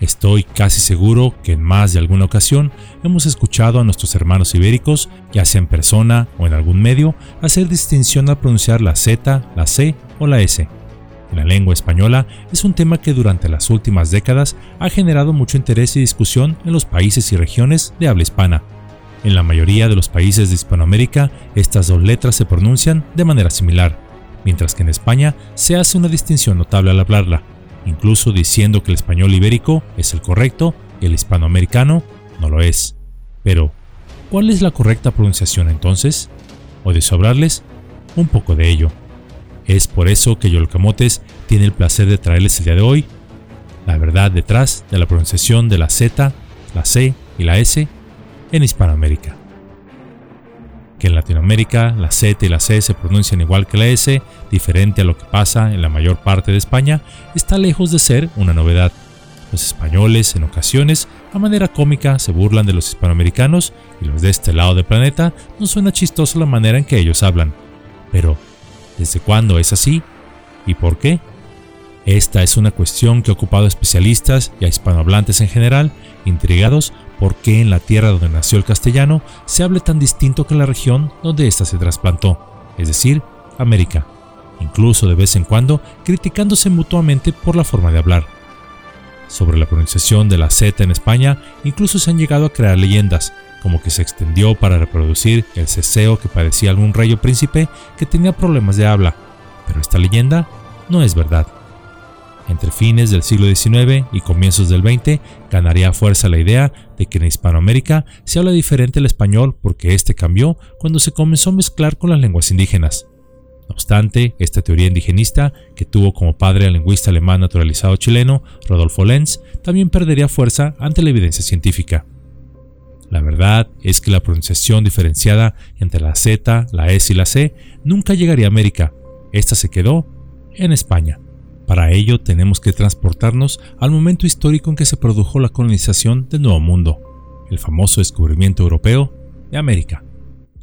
Estoy casi seguro que en más de alguna ocasión hemos escuchado a nuestros hermanos ibéricos, ya sea en persona o en algún medio, hacer distinción al pronunciar la Z, la C o la S. En la lengua española es un tema que durante las últimas décadas ha generado mucho interés y discusión en los países y regiones de habla hispana. En la mayoría de los países de Hispanoamérica, estas dos letras se pronuncian de manera similar, mientras que en España se hace una distinción notable al hablarla incluso diciendo que el español ibérico es el correcto y el hispanoamericano no lo es. Pero, ¿cuál es la correcta pronunciación entonces? O de sobrarles, un poco de ello. Es por eso que Yolcamotes tiene el placer de traerles el día de hoy la verdad detrás de la pronunciación de la Z, la C y la S en Hispanoamérica que en Latinoamérica la Z y la C se pronuncian igual que la S, diferente a lo que pasa en la mayor parte de España, está lejos de ser una novedad. Los españoles, en ocasiones, a manera cómica, se burlan de los hispanoamericanos y los de este lado del planeta no suena chistoso la manera en que ellos hablan. Pero, ¿desde cuándo es así? ¿Y por qué? Esta es una cuestión que ha ocupado especialistas y a hispanohablantes en general, intrigados por qué en la tierra donde nació el castellano se hable tan distinto que en la región donde ésta se trasplantó, es decir, América, incluso de vez en cuando criticándose mutuamente por la forma de hablar. Sobre la pronunciación de la Z en España, incluso se han llegado a crear leyendas, como que se extendió para reproducir el ceseo que padecía algún rey o príncipe que tenía problemas de habla, pero esta leyenda no es verdad. Entre fines del siglo XIX y comienzos del XX ganaría fuerza la idea de que en Hispanoamérica se habla diferente el español porque este cambió cuando se comenzó a mezclar con las lenguas indígenas. No obstante, esta teoría indigenista, que tuvo como padre al lingüista alemán naturalizado chileno Rodolfo Lenz, también perdería fuerza ante la evidencia científica. La verdad es que la pronunciación diferenciada entre la Z, la S y la C nunca llegaría a América. Esta se quedó en España. Para ello tenemos que transportarnos al momento histórico en que se produjo la colonización del Nuevo Mundo, el famoso descubrimiento europeo de América.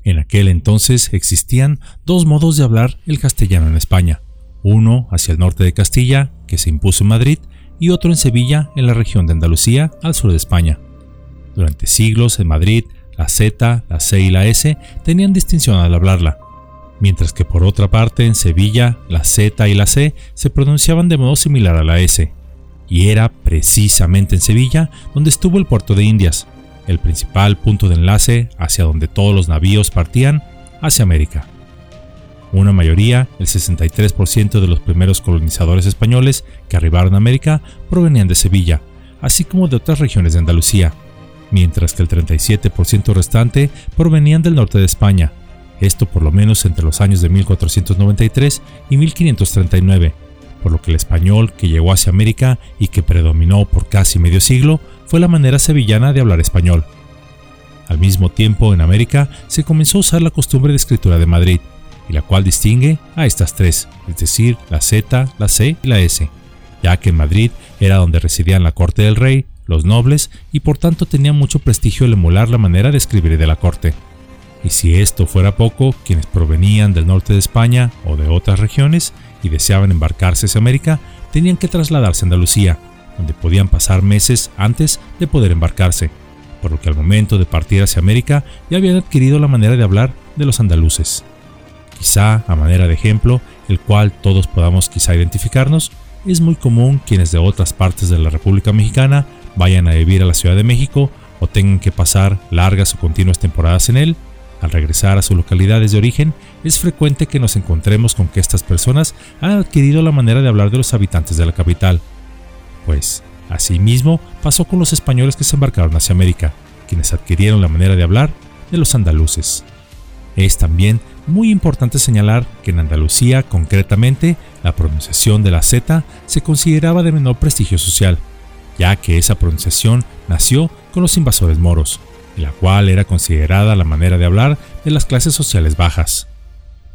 En aquel entonces existían dos modos de hablar el castellano en España, uno hacia el norte de Castilla, que se impuso en Madrid, y otro en Sevilla, en la región de Andalucía, al sur de España. Durante siglos en Madrid, la Z, la C y la S tenían distinción al hablarla, mientras que por otra parte en Sevilla la Z y la C se pronunciaban de modo similar a la S, y era precisamente en Sevilla donde estuvo el puerto de Indias, el principal punto de enlace hacia donde todos los navíos partían hacia América. Una mayoría, el 63% de los primeros colonizadores españoles que arribaron a América provenían de Sevilla, así como de otras regiones de Andalucía, mientras que el 37% restante provenían del norte de España, esto por lo menos entre los años de 1493 y 1539, por lo que el español que llegó hacia América y que predominó por casi medio siglo fue la manera sevillana de hablar español. Al mismo tiempo, en América se comenzó a usar la costumbre de escritura de Madrid, y la cual distingue a estas tres, es decir, la Z, la C y la S, ya que en Madrid era donde residían la corte del rey, los nobles, y por tanto tenía mucho prestigio el emular la manera de escribir de la corte. Y si esto fuera poco, quienes provenían del norte de España o de otras regiones y deseaban embarcarse hacia América, tenían que trasladarse a Andalucía, donde podían pasar meses antes de poder embarcarse, por lo que al momento de partir hacia América ya habían adquirido la manera de hablar de los andaluces. Quizá, a manera de ejemplo, el cual todos podamos quizá identificarnos, es muy común quienes de otras partes de la República Mexicana vayan a vivir a la Ciudad de México o tengan que pasar largas o continuas temporadas en él, al regresar a sus localidades de origen, es frecuente que nos encontremos con que estas personas han adquirido la manera de hablar de los habitantes de la capital. Pues, asimismo, pasó con los españoles que se embarcaron hacia América, quienes adquirieron la manera de hablar de los andaluces. Es también muy importante señalar que en Andalucía, concretamente, la pronunciación de la Z se consideraba de menor prestigio social, ya que esa pronunciación nació con los invasores moros, la cual era considerada la manera de hablar de las clases sociales bajas.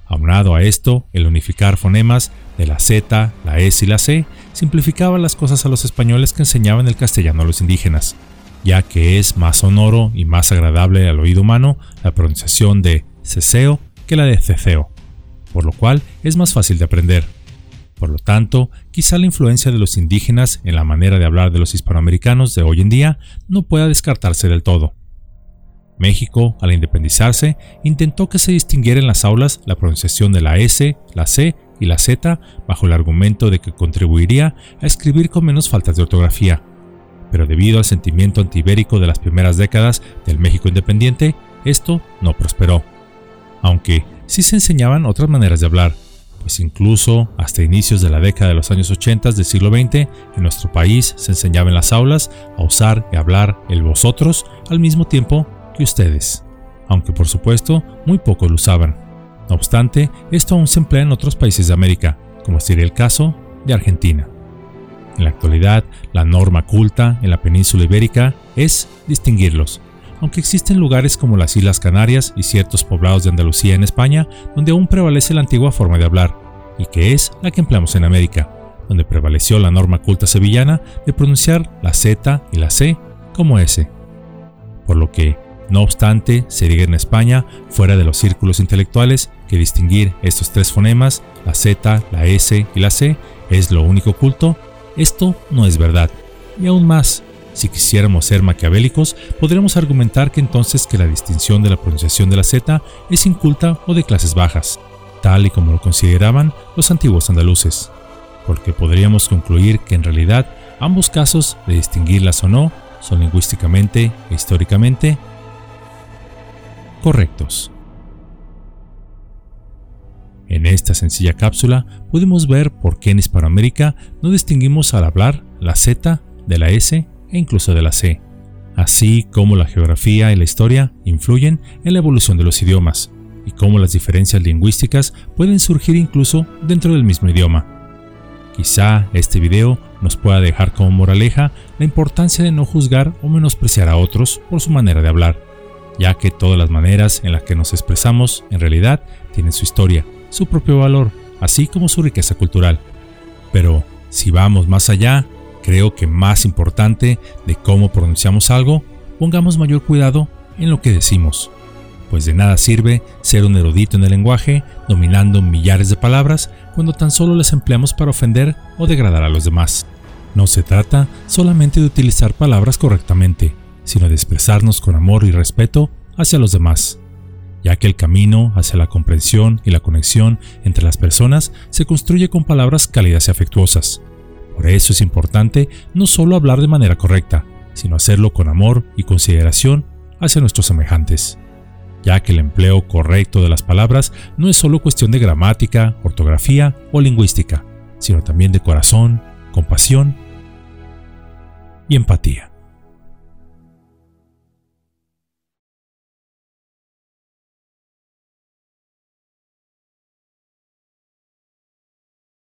Aunado a esto, el unificar fonemas de la Z, la S y la C simplificaba las cosas a los españoles que enseñaban el castellano a los indígenas, ya que es más sonoro y más agradable al oído humano la pronunciación de ceseo que la de ceceo, por lo cual es más fácil de aprender. Por lo tanto, quizá la influencia de los indígenas en la manera de hablar de los hispanoamericanos de hoy en día no pueda descartarse del todo. México, al independizarse, intentó que se distinguiera en las aulas la pronunciación de la S, la C y la Z bajo el argumento de que contribuiría a escribir con menos faltas de ortografía. Pero debido al sentimiento antibérico de las primeras décadas del México independiente, esto no prosperó. Aunque sí se enseñaban otras maneras de hablar, pues incluso hasta inicios de la década de los años 80 del siglo XX, en nuestro país se enseñaba en las aulas a usar y hablar el vosotros al mismo tiempo ustedes, aunque por supuesto muy pocos lo usaban. No obstante, esto aún se emplea en otros países de América, como sería el caso de Argentina. En la actualidad, la norma culta en la península ibérica es distinguirlos, aunque existen lugares como las Islas Canarias y ciertos poblados de Andalucía en España donde aún prevalece la antigua forma de hablar, y que es la que empleamos en América, donde prevaleció la norma culta sevillana de pronunciar la Z y la C como S. Por lo que, no obstante, se diga en España, fuera de los círculos intelectuales, que distinguir estos tres fonemas, la Z, la S y la C, es lo único culto, esto no es verdad. Y aún más, si quisiéramos ser maquiavélicos, podríamos argumentar que entonces que la distinción de la pronunciación de la Z es inculta o de clases bajas, tal y como lo consideraban los antiguos andaluces, porque podríamos concluir que en realidad ambos casos de distinguirlas o no son lingüísticamente e históricamente correctos. En esta sencilla cápsula pudimos ver por qué en Hispanoamérica no distinguimos al hablar la Z de la S e incluso de la C, así como la geografía y la historia influyen en la evolución de los idiomas, y cómo las diferencias lingüísticas pueden surgir incluso dentro del mismo idioma. Quizá este video nos pueda dejar como moraleja la importancia de no juzgar o menospreciar a otros por su manera de hablar, ya que todas las maneras en las que nos expresamos en realidad tienen su historia, su propio valor, así como su riqueza cultural. Pero si vamos más allá, Creo que más importante de cómo pronunciamos algo, pongamos mayor cuidado en lo que decimos, pues de nada sirve ser un erudito en el lenguaje, dominando millares de palabras, cuando tan solo las empleamos para ofender o degradar a los demás. No se trata solamente de utilizar palabras correctamente, sino de expresarnos con amor y respeto hacia los demás, ya que el camino hacia la comprensión y la conexión entre las personas se construye con palabras cálidas y afectuosas, por eso es importante no solo hablar de manera correcta, sino hacerlo con amor y consideración hacia nuestros semejantes, ya que el empleo correcto de las palabras no es solo cuestión de gramática, ortografía o lingüística, sino también de corazón, compasión y empatía.